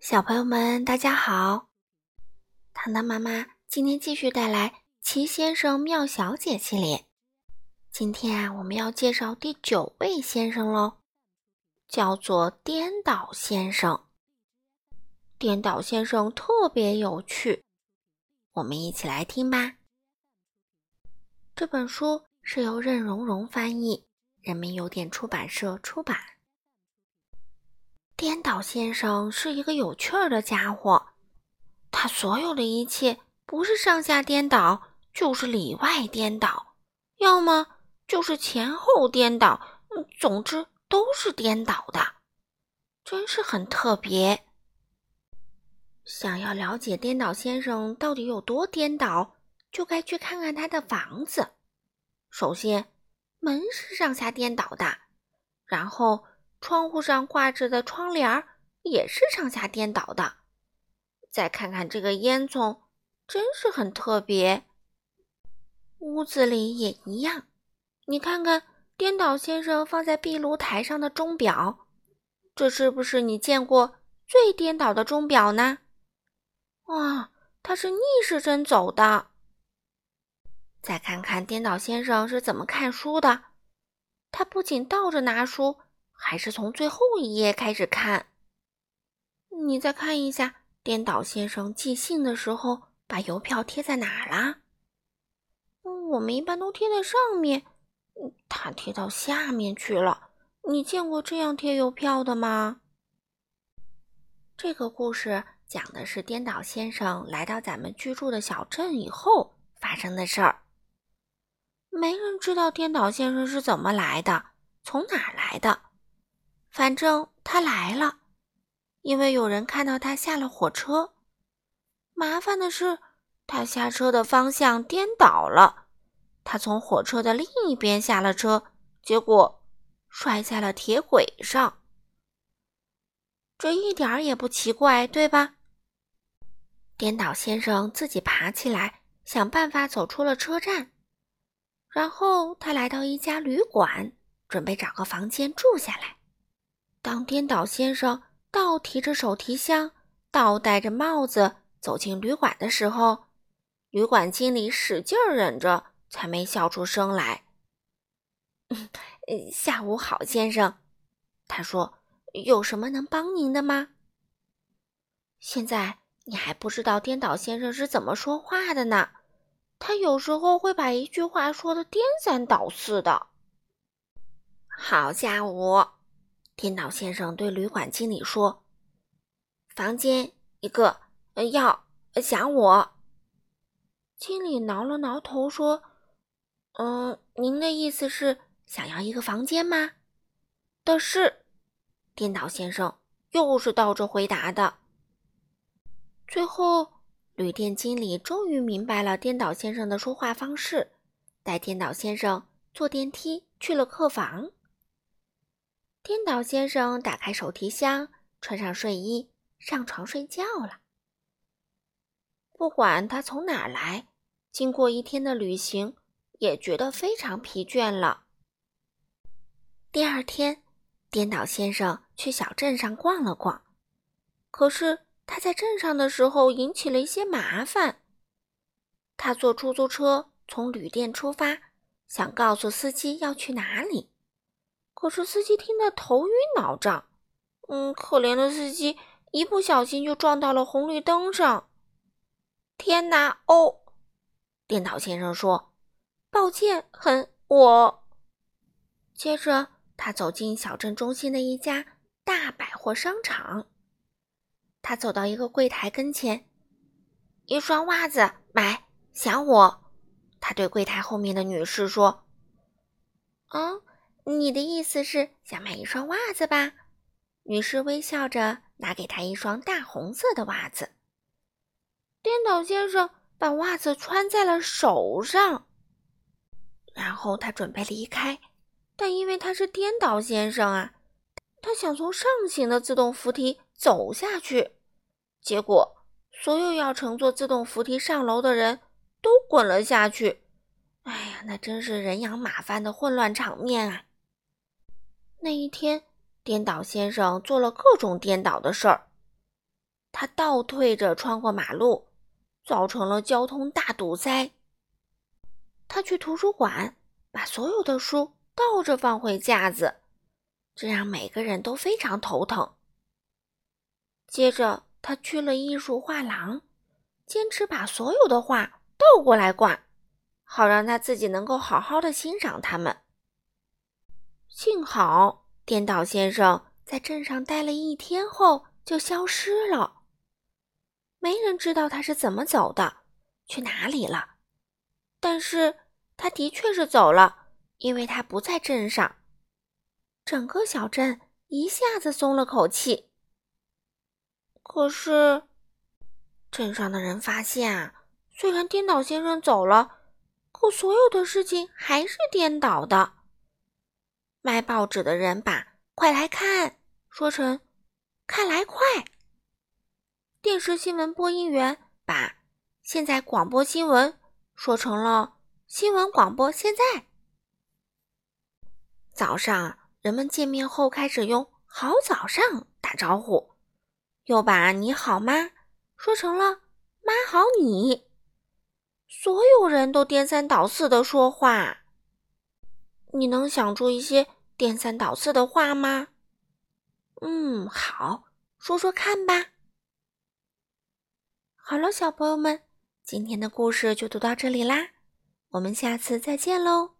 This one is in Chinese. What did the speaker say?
小朋友们，大家好！糖糖妈妈今天继续带来《奇先生妙小姐》系列。今天啊，我们要介绍第九位先生喽，叫做颠倒先生。颠倒先生特别有趣，我们一起来听吧。这本书是由任溶溶翻译，人民邮电出版社出版。颠倒先生是一个有趣儿的家伙，他所有的一切不是上下颠倒，就是里外颠倒，要么就是前后颠倒，总之都是颠倒的，真是很特别。想要了解颠倒先生到底有多颠倒，就该去看看他的房子。首先，门是上下颠倒的，然后。窗户上挂着的窗帘儿也是上下颠倒的。再看看这个烟囱，真是很特别。屋子里也一样。你看看颠倒先生放在壁炉台上的钟表，这是不是你见过最颠倒的钟表呢？哇，它是逆时针走的。再看看颠倒先生是怎么看书的，他不仅倒着拿书。还是从最后一页开始看。你再看一下，颠倒先生寄信的时候把邮票贴在哪儿啦？我们一般都贴在上面，他贴到下面去了。你见过这样贴邮票的吗？这个故事讲的是颠倒先生来到咱们居住的小镇以后发生的事儿。没人知道颠倒先生是怎么来的，从哪儿来的。反正他来了，因为有人看到他下了火车。麻烦的是，他下车的方向颠倒了，他从火车的另一边下了车，结果摔在了铁轨上。这一点儿也不奇怪，对吧？颠倒先生自己爬起来，想办法走出了车站，然后他来到一家旅馆，准备找个房间住下来。当颠倒先生倒提着手提箱，倒戴着帽子走进旅馆的时候，旅馆经理使劲忍着，才没笑出声来。下午好，先生，他说：“有什么能帮您的吗？”现在你还不知道颠倒先生是怎么说话的呢，他有时候会把一句话说的颠三倒四的。好下午。颠倒先生对旅馆经理说：“房间一个，要想我。”经理挠了挠头说：“嗯，您的意思是想要一个房间吗？”的是，颠倒先生又是倒着回答的。最后，旅店经理终于明白了颠倒先生的说话方式，带颠倒先生坐电梯去了客房。颠倒先生打开手提箱，穿上睡衣，上床睡觉了。不管他从哪儿来，经过一天的旅行，也觉得非常疲倦了。第二天，颠倒先生去小镇上逛了逛，可是他在镇上的时候引起了一些麻烦。他坐出租车从旅店出发，想告诉司机要去哪里。可是司机听得头晕脑胀，嗯，可怜的司机一不小心就撞到了红绿灯上。天哪！哦，电脑先生说：“抱歉，很我。”接着他走进小镇中心的一家大百货商场，他走到一个柜台跟前，一双袜子买，想我。他对柜台后面的女士说：“嗯。”你的意思是想买一双袜子吧？女士微笑着拿给他一双大红色的袜子。颠倒先生把袜子穿在了手上，然后他准备离开，但因为他是颠倒先生啊，他想从上行的自动扶梯走下去，结果所有要乘坐自动扶梯上楼的人都滚了下去。哎呀，那真是人仰马翻的混乱场面啊！那一天，颠倒先生做了各种颠倒的事儿。他倒退着穿过马路，造成了交通大堵塞。他去图书馆，把所有的书倒着放回架子，这让每个人都非常头疼。接着，他去了艺术画廊，坚持把所有的画倒过来挂，好让他自己能够好好的欣赏它们。幸好，颠倒先生在镇上待了一天后就消失了，没人知道他是怎么走的，去哪里了。但是，他的确是走了，因为他不在镇上。整个小镇一下子松了口气。可是，镇上的人发现啊，虽然颠倒先生走了，可所有的事情还是颠倒的。卖报纸的人把“快来看”说成“看来快”，电视新闻播音员把“现在广播新闻”说成了“新闻广播现在”。早上，人们见面后开始用“好早上”打招呼。又把“你好吗”说成了“妈好你”，所有人都颠三倒四的说话。你能想出一些颠三倒四的话吗？嗯，好，说说看吧。好了，小朋友们，今天的故事就读到这里啦，我们下次再见喽。